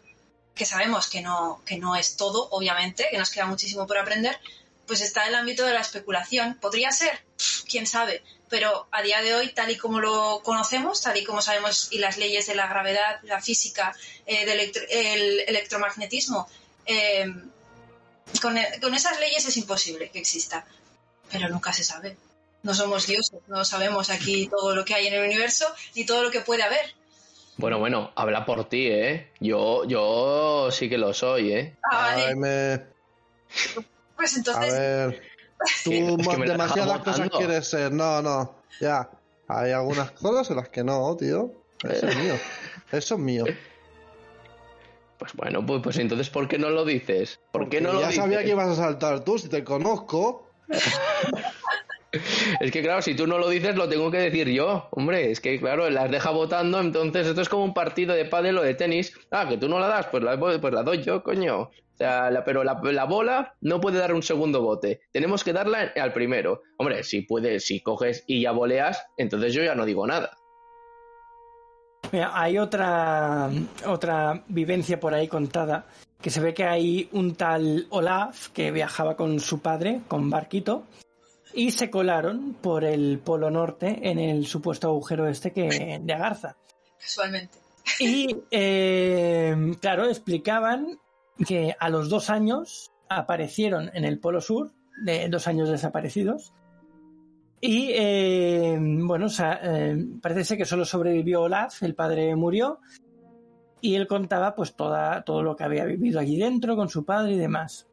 que sabemos que no, que no es todo, obviamente, que nos queda muchísimo por aprender, pues está el ámbito de la especulación. ¿Podría ser? Quién sabe. Pero a día de hoy, tal y como lo conocemos, tal y como sabemos, y las leyes de la gravedad, la física, eh, del el electromagnetismo, eh, con, con esas leyes es imposible que exista. Pero nunca se sabe. No somos dioses, no sabemos aquí todo lo que hay en el universo ni todo lo que puede haber. Bueno, bueno, habla por ti, ¿eh? Yo, yo sí que lo soy, ¿eh? Ah, vale. Ay, me- Pues A entonces, ver, [laughs] tú es que demasiadas cosas votando. quieres ser. No, no, ya. Hay algunas cosas en las que no, tío. Eso es mío. Eso es mío. Pues bueno, pues, pues entonces, ¿por qué no lo dices? ¿Por Porque qué no lo ya dices? sabía que ibas a saltar tú, si te conozco. [laughs] Es que claro, si tú no lo dices, lo tengo que decir yo. Hombre, es que claro, las deja votando, entonces esto es como un partido de pádel o de tenis. Ah, que tú no la das, pues la, pues la doy yo, coño. Pero la, la bola no puede dar un segundo bote. Tenemos que darla al primero. Hombre, si puedes, si coges y ya voleas, entonces yo ya no digo nada. Mira, hay otra, otra vivencia por ahí contada, que se ve que hay un tal Olaf que viajaba con su padre, con barquito, y se colaron por el Polo Norte en el supuesto agujero este que de Agartha. casualmente. Y eh, claro, explicaban que a los dos años aparecieron en el Polo Sur, de dos años desaparecidos. Y eh, bueno, o sea, eh, parece ser que solo sobrevivió Olaf, el padre murió. Y él contaba pues toda, todo lo que había vivido allí dentro con su padre y demás.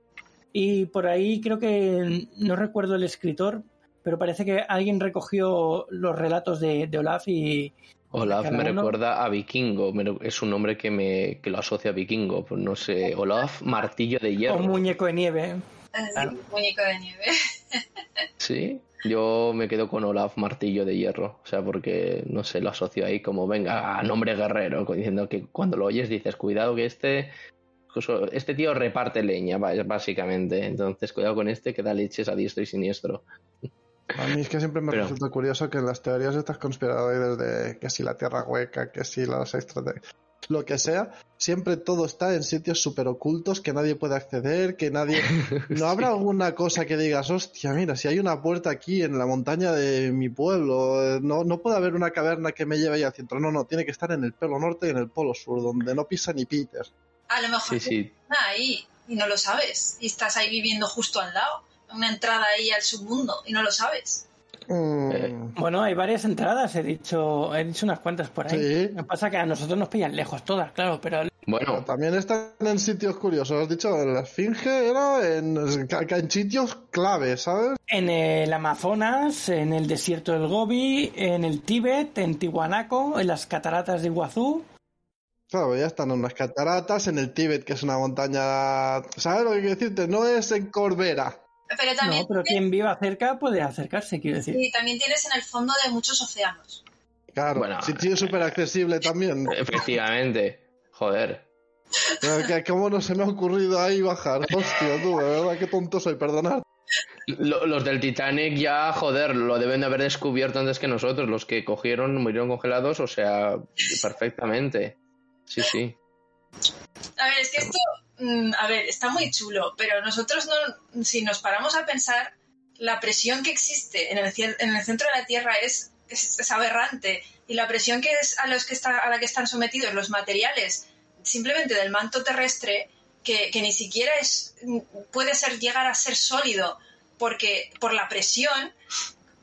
Y por ahí creo que no recuerdo el escritor, pero parece que alguien recogió los relatos de, de Olaf y, Olaf me uno- recuerda a Vikingo, es un nombre que me que lo asocia a Vikingo, pues no sé, Olaf Martillo de o Hierro. muñeco de nieve. El Claro. muñeco de nieve. [laughs] Sí, yo me quedo con Olaf Martillo de Hierro, o sea, porque no sé, lo asocio ahí como venga, a nombre guerrero, diciendo que cuando lo oyes dices, cuidado que este este tío reparte leña, básicamente, entonces cuidado con este que da leches a diestro y siniestro. A mí es que siempre me Pero- resulta curioso que en las teorías estas conspiradoras de que si la Tierra hueca, que si las extraterrestres, lo que sea, siempre todo está en sitios súper ocultos que nadie puede acceder, que nadie... [laughs] ¿No habrá alguna cosa que digas, hostia, mira, si hay una puerta aquí en la montaña de mi pueblo, no, no puede haber una caverna que me lleve ahí al centro? No, no, tiene que estar en el polo norte y en el polo sur, donde no pisa ni Peter. A lo mejor Sí, ahí y no lo sabes. Y estás ahí viviendo justo al lado. Una entrada ahí al submundo y no lo sabes. Mm, Eh, Bueno, hay varias entradas, he dicho, he dicho unas cuantas por ahí. Sí. Lo que pasa es que a nosotros nos pillan lejos todas, claro, pero bueno, También están en sitios curiosos. Has dicho, en la Esfinge era en, en sitios clave, ¿sabes? en el Amazonas, en el desierto del Gobi, en el Tíbet, en Tiwanaco, en las cataratas de Iguazú. Claro, ya están en unas cataratas, en el Tíbet, que es una montaña. ¿Sabes lo que quiero decirte? No es en Corbera. Pero también, No, pero quien viva cerca puede acercarse, quiero decir. y también tienes en el fondo de muchos océanos. Claro, Bueno, sitio súper accesible también. efectivamente, joder. Pero que, ¿Cómo no se me ha ocurrido ahí bajar? Hostia, tú, de verdad, qué tonto soy, perdonad. Lo- Los del Titanic ya, joder, lo deben de haber descubierto antes que nosotros. Los que cogieron murieron congelados, o sea, perfectamente. Sí, sí. A ver, es que esto, mm, a ver, está muy chulo, pero nosotros no, si nos paramos a pensar, la presión que existe en el, centro de la Tierra es, es, es aberrante y la presión que es a, los que está, a la que están sometidos los materiales simplemente del manto terrestre, que, que ni siquiera es, puede ser llegar a ser sólido porque por la presión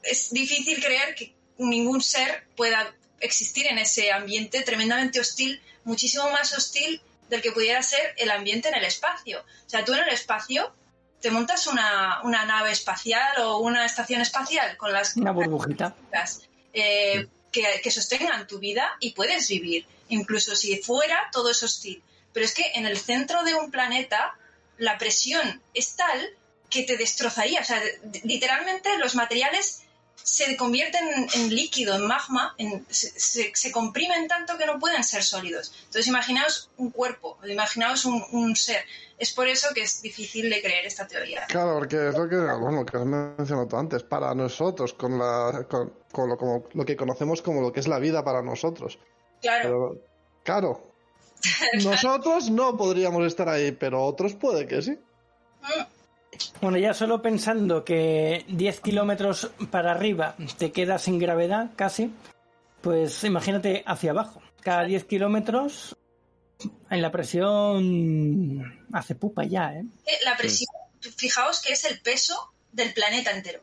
es difícil creer que ningún ser pueda existir en ese ambiente tremendamente hostil, muchísimo más hostil del que pudiera ser el ambiente en el espacio. O sea, tú en el espacio te montas una, una nave espacial o una estación espacial con las Una burbujita. eh, que, que sostengan tu vida y puedes vivir, incluso si fuera todo es hostil. Pero es que en el centro de un planeta la presión es tal que te destrozaría. O sea, literalmente los materiales se convierten en, en líquido, en magma, en- se, se- se comprimen tanto que no pueden ser sólidos. Entonces imaginaos un cuerpo, imaginaos un, un ser. Es por eso que es difícil de creer esta teoría. Claro, porque es lo que, bueno, que has mencionado antes, para nosotros, con, la, con, con lo, como, lo que conocemos como lo que es la vida para nosotros. Claro, Pero, claro, [laughs] nosotros no podríamos estar ahí, pero otros puede que sí. Bueno, ya solo pensando que 10 kilómetros para arriba te quedas sin gravedad casi, pues imagínate hacia abajo. Cada 10 kilómetros en la presión hace pupa ya, ¿eh? que la presión, fijaos que es el peso del planeta entero.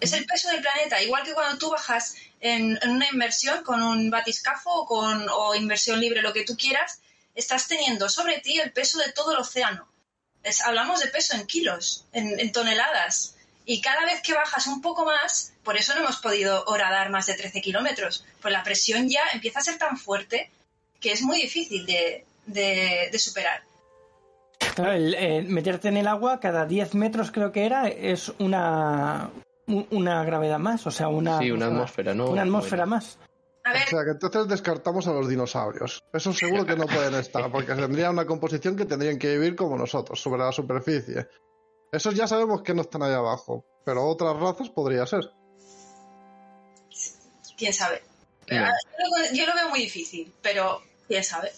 Es el peso del planeta, igual que cuando tú bajas en, en una inversión con un batiscafo o, con, o inversión libre, lo que tú quieras, estás teniendo sobre ti el peso de todo el océano. Es- hablamos de peso en kilos, en, en toneladas. Y cada vez que bajas un poco más, por eso no hemos podido horadar más de 13 kilómetros, pues la presión ya empieza a ser tan fuerte que es muy difícil de, de- de superar. Claro, el, eh, meterte en el agua cada 10 metros creo que era es una una gravedad más, o sea, una Sí, una atmósfera, ¿no? Una atmósfera más. A ver, O sea, que entonces descartamos a los dinosaurios. Eso seguro que no pueden estar, porque tendrían una composición que tendrían que vivir como nosotros, sobre la superficie. Esos ya sabemos que no están ahí abajo, pero otras razas podría ser. quién sabe. Ah, Yo lo, yo lo veo muy difícil, pero quién sabe.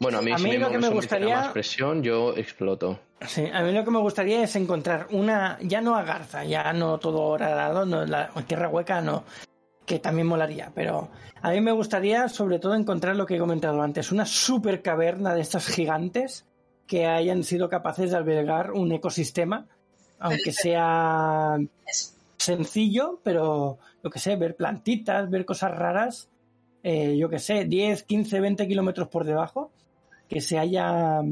Bueno, a mí, A si mí me, lo que me someten a gustaría- más presión, yo exploto. Sí, a mí lo que me gustaría es encontrar una, ya no a Garza, ya no todo horadado, no, la tierra hueca no, que también molaría, pero a mí me gustaría sobre todo encontrar lo que he comentado antes, una super caverna de estas gigantes que hayan sido capaces de albergar un ecosistema, aunque sea sencillo, pero yo que sé, ver plantitas, ver cosas raras, eh, yo que sé, 10, 15, 20 kilómetros por debajo, que se haya,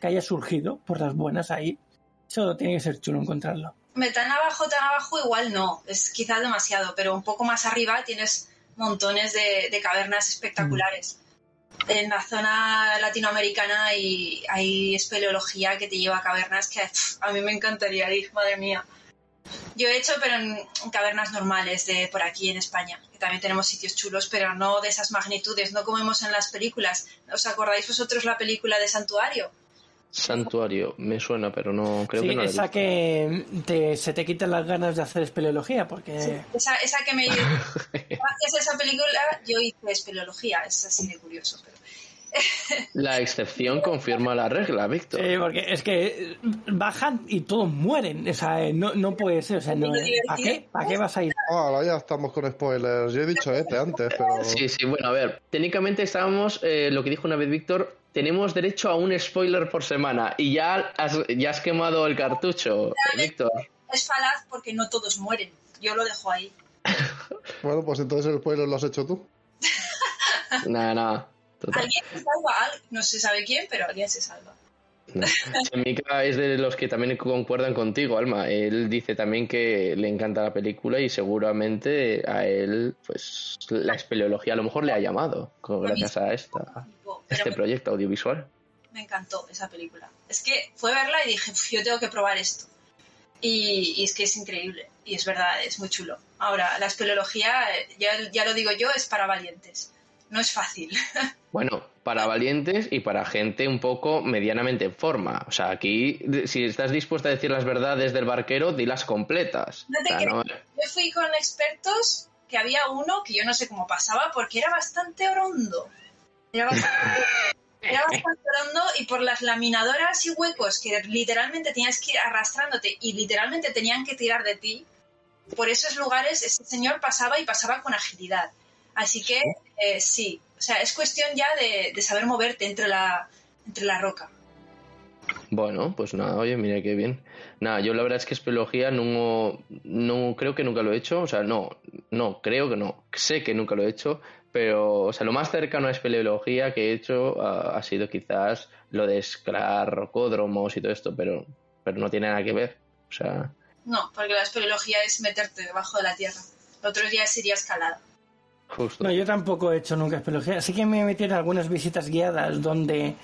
que haya surgido por las buenas ahí. Eso tiene que ser chulo encontrarlo. Tan abajo, tan abajo, igual no. Es quizás demasiado, pero un poco más arriba tienes montones de, de cavernas espectaculares. En la zona latinoamericana hay, hay espeleología que te lleva a cavernas que a mí me encantaría ir, madre mía. Yo he hecho, pero en, en cavernas normales de por aquí en España, que también tenemos sitios chulos, pero no de esas magnitudes, no como vemos en las películas. ¿Os acordáis vosotros la película de Santuario? Santuario, me suena, pero no creo sí, que no. la he esa visto. que te- se te quitan las ganas de hacer espeleología, porque Esa, esa que me... [laughs] Gracias a esa película yo hice espeleología, es así de curioso. Pero... [laughs] La excepción confirma la regla, Víctor. Sí, porque es que bajan y todos mueren. O sea, eh, no, no puede ser. O sea, no, ¿para qué? ¿Para qué vas a ir? Ahora ya estamos con spoilers. Yo he dicho ETE antes, pero. Sí, sí, bueno, a ver, técnicamente estábamos, eh, lo que dijo una vez Víctor, tenemos derecho a un spoiler por semana y ya has, ya has quemado el cartucho, Víctor. Es falaz porque no todos mueren. Yo lo dejo ahí. [laughs] Bueno, pues entonces el spoiler lo has hecho tú. [laughs] Nada, nada. Alguien se salva, al- no se sabe quién, pero alguien se salva. Mika es de los que también concuerdan contigo, Alma. Él dice también que le encanta la película y seguramente a él, pues, la espeleología a lo mejor le ha llamado, gracias a esta, Pero este me, proyecto audiovisual. me encantó esa película. Es que fue verla y dije, "Uf, yo tengo que probar esto. Y, y es que es increíble. Y es verdad, es muy chulo. Ahora, la espeleología, eh, ya, ya lo digo yo, es para valientes. No es fácil. [laughs] Bueno, para valientes y para gente un poco medianamente en forma. O sea, aquí, si estás dispuesta a decir las verdades del barquero, dilas completas. No te O sea, no- Yo fui con expertos que había uno que yo no sé cómo pasaba porque era bastante orondo. Era bastante orondo y por las laminadoras y huecos que literalmente tenías que ir arrastrándote y literalmente tenían que tirar de ti, por esos lugares ese señor pasaba y pasaba con agilidad. Así que eh, sí, o sea, es cuestión ya de, de saber moverte entre la, entre la roca. Bueno, pues nada, oye, mira qué bien. Nada, yo la verdad es que espeleología no, no creo que nunca lo he hecho, o sea, no, no, creo que no, sé que nunca lo he hecho, pero, o sea, lo más cercano a espeleología que he hecho ah, ha sido quizás lo de escalar rocódromos y todo esto, pero, pero no tiene nada que ver, o sea, No, porque la espeleología es meterte debajo de la tierra. El otro día sería escalada. justo. No, yo tampoco he hecho nunca espeleología. Sí que me he metido en algunas visitas guiadas donde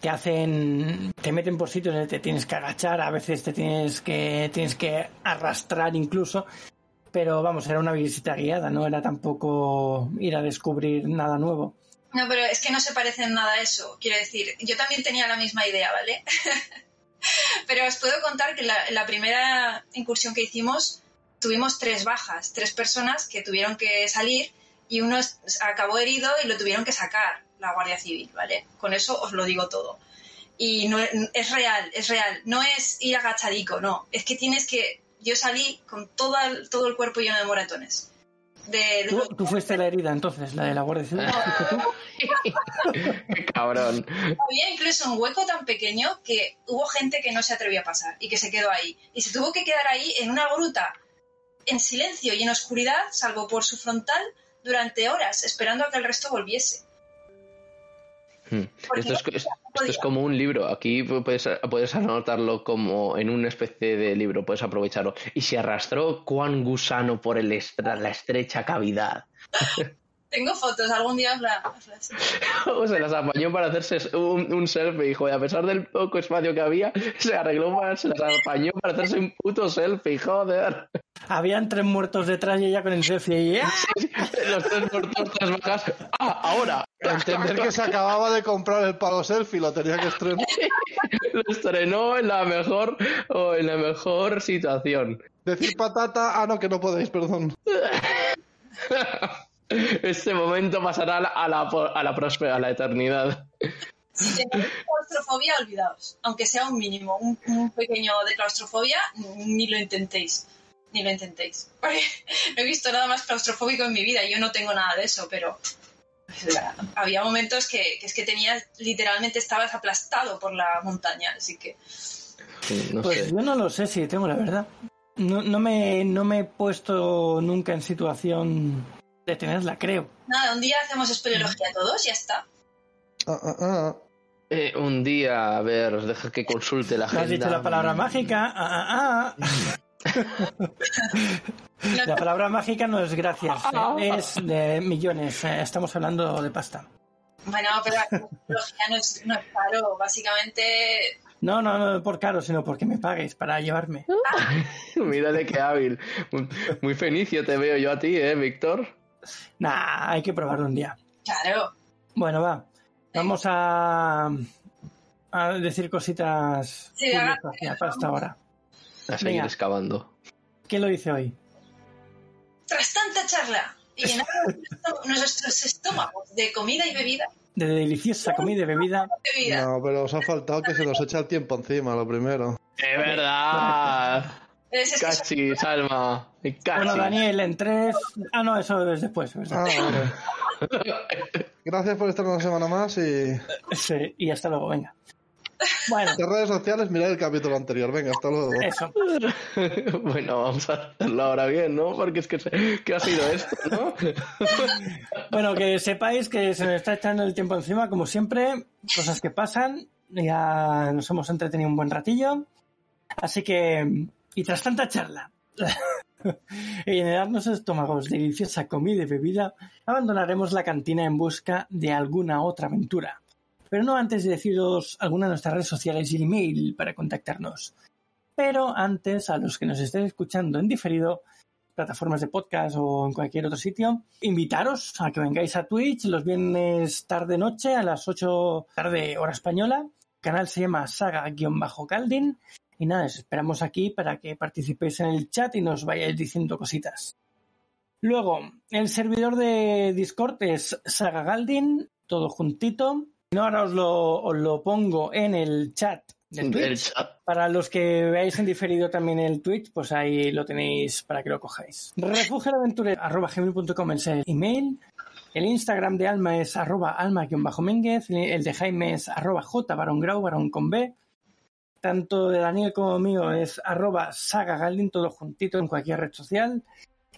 te hacen, te meten por sitios donde te tienes que agachar, a veces te tienes que, tienes que arrastrar incluso. Pero vamos, era una visita guiada, no era tampoco ir a descubrir nada nuevo. No, pero es que no se parece en nada a eso. Quiero decir, yo también tenía la misma idea, ¿vale? [laughs] pero os puedo contar que la, la primera incursión que hicimos tuvimos tres bajas, tres personas que tuvieron que salir y uno acabó herido y lo tuvieron que sacar la Guardia Civil, ¿vale? Con eso os lo digo todo. Y no es real, es real. No es ir agachadico, no. Es que tienes que. Yo salí con el- todo el cuerpo lleno de moratones. De, de ¿Tú, tú fuiste la herida entonces, la de la Guardia Civil? [laughs] Qué cabrón. Había incluso un hueco tan pequeño que hubo gente que no se atrevió a pasar y que se quedó ahí. Y se tuvo que quedar ahí en una gruta, en silencio y en oscuridad, salvo por su frontal, durante horas, esperando a que el resto volviese. Hmm. Esto es, esto es como un libro. Aquí puedes, puedes anotarlo como en una especie de libro, puedes aprovecharlo. Y se arrastró cuán gusano por el estra- la estrecha cavidad. [laughs] Tengo fotos, algún día os la- os las... [laughs] O se las apañó para hacerse un, un selfie, hijo. Y a pesar del poco espacio que había, se arregló para, se las apañó para hacerse un puto selfie, joder. Habían tres muertos detrás y ella con el selfie y ¡ah! [laughs] Los tres muertos, tres bajas. Ah, ahora. Entender que se acababa de comprar el palo selfie, lo tenía que estrenar. [laughs] Lo estrenó en la mejor, o en la mejor situación. Decir patata, ah, no, que no podéis, perdón. [laughs] Este momento pasará a la, a la, a la próspera, a la eternidad. Si tenéis claustrofobia, olvidaos. Aunque sea un mínimo, un, un pequeño de claustrofobia, ni lo intentéis. Ni lo intentéis. Porque [laughs] no he visto nada más claustrofóbico en mi vida. Yo no tengo nada de eso, pero había momentos que, que es que tenías, literalmente estabas aplastado por la montaña. Así que No Pues sé. yo no lo sé si tengo la verdad. No, no, me, no me he puesto nunca en situación de tenerla, creo. nada, un día hacemos espeleología todos, ya está. Ah, ah, ah. Eh, un día, a ver, os deja que consulte la agenda. has dicho la palabra mágica. Ah, ah, ah. [laughs] La palabra mágica no es gracias, eh, es de millones. eh, Estamos hablando de pasta. Bueno, pero la espeleología no es, no es caro. Básicamente No, no, no por caro, sino porque me pagues para llevarme. [laughs] Mírale qué hábil. Muy, muy fenicio te veo yo a ti, ¿eh, Víctor? Nah, hay que probarlo un día. Claro. Bueno, va. Vamos a, a decir cositas Sí, haga- curiosas ya para esta hora. A seguir Venga. excavando. ¿Quién lo dice hoy? Tras tanta charla y [laughs] llenar nuestros estómagos de comida y bebida, De deliciosa comida y bebida. bebida. No, pero os ha faltado que se nos echa el tiempo encima, lo primero. ¡Es verdad! Es, es que Salma. Casi. Bueno, Daniel, en tres. Ah, no, eso es después. Ah, vale. [laughs] Gracias por estar una semana más y Sí, y hasta luego, venga. Bueno, en redes sociales mirad el capítulo anterior. Venga, hasta luego. eso. [laughs] bueno, vamos a hacerlo ahora bien, ¿no? Porque es que, se- ¿qué ha sido esto, no? [laughs] Bueno, que sepáis que se nos está echando el tiempo encima, como siempre, cosas que pasan. Ya nos hemos entretenido un buen ratillo. Así que, y tras tanta charla [laughs] y llenarnos estómagos de deliciosa comida y bebida, abandonaremos la cantina en busca de alguna otra aventura. Pero no antes de deciros alguna de nuestras redes sociales y el email para contactarnos. Pero antes, a los que nos estén escuchando en diferido, plataformas de podcast o en cualquier otro sitio. Invitaros a que vengáis a Twitch los viernes tarde-noche a las 8 tarde hora española. El canal se llama Saga-Caldin. Y nada, os esperamos aquí para que participéis en el chat y nos vayáis diciendo cositas. Luego, el servidor de Discord es Saga Galdin, todo juntito. Ahora os lo, os lo pongo en el chat para los que veáis en diferido también el Twitch, pues ahí lo tenéis para que lo cojáis. Refugioaventura.com es el email. El Instagram de Alma es arroba alma-ménguez. El de Jaime es arroba j barón con B. Tanto de Daniel como mío es arroba saga todo juntito en cualquier red social.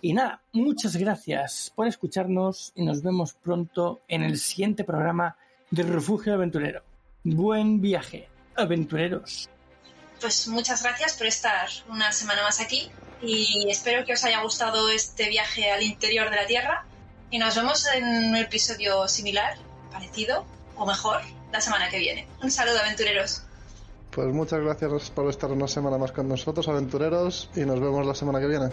Y nada, muchas gracias por escucharnos y nos vemos pronto en el siguiente programa de Refugio Aventurero. Buen viaje aventureros. Pues muchas gracias por estar una semana más aquí y espero que os haya gustado este viaje al interior de la Tierra y nos vemos en un episodio similar, parecido o mejor la semana que viene. Un saludo aventureros. Pues muchas gracias por estar una semana más con nosotros, aventureros, y nos vemos la semana que viene.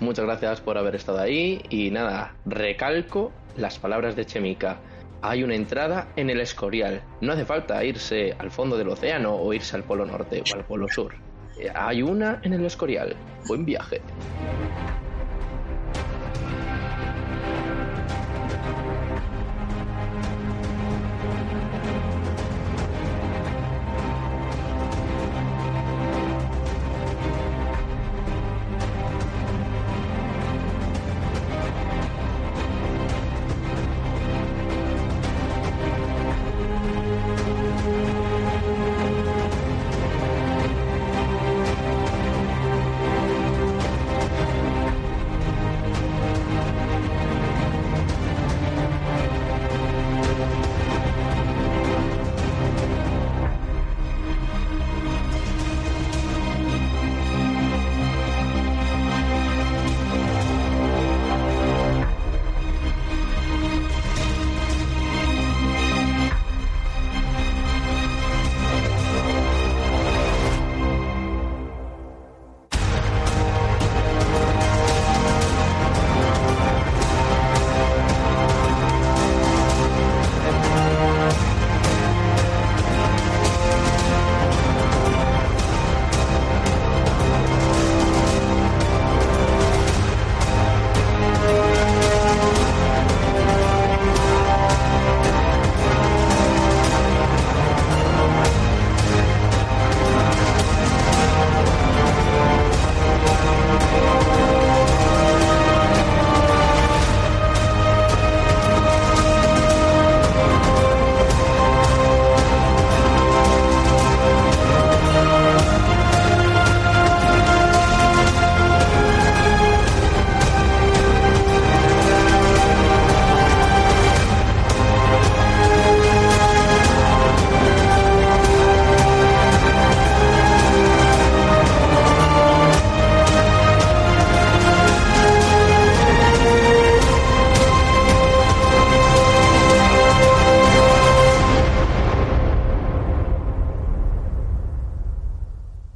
Muchas gracias por haber estado ahí y nada, recalco las palabras de Chemica hay una entrada en el Escorial. No hace falta irse al fondo del océano o irse al Polo Norte o al Polo Sur. Hay una en el Escorial. Buen viaje.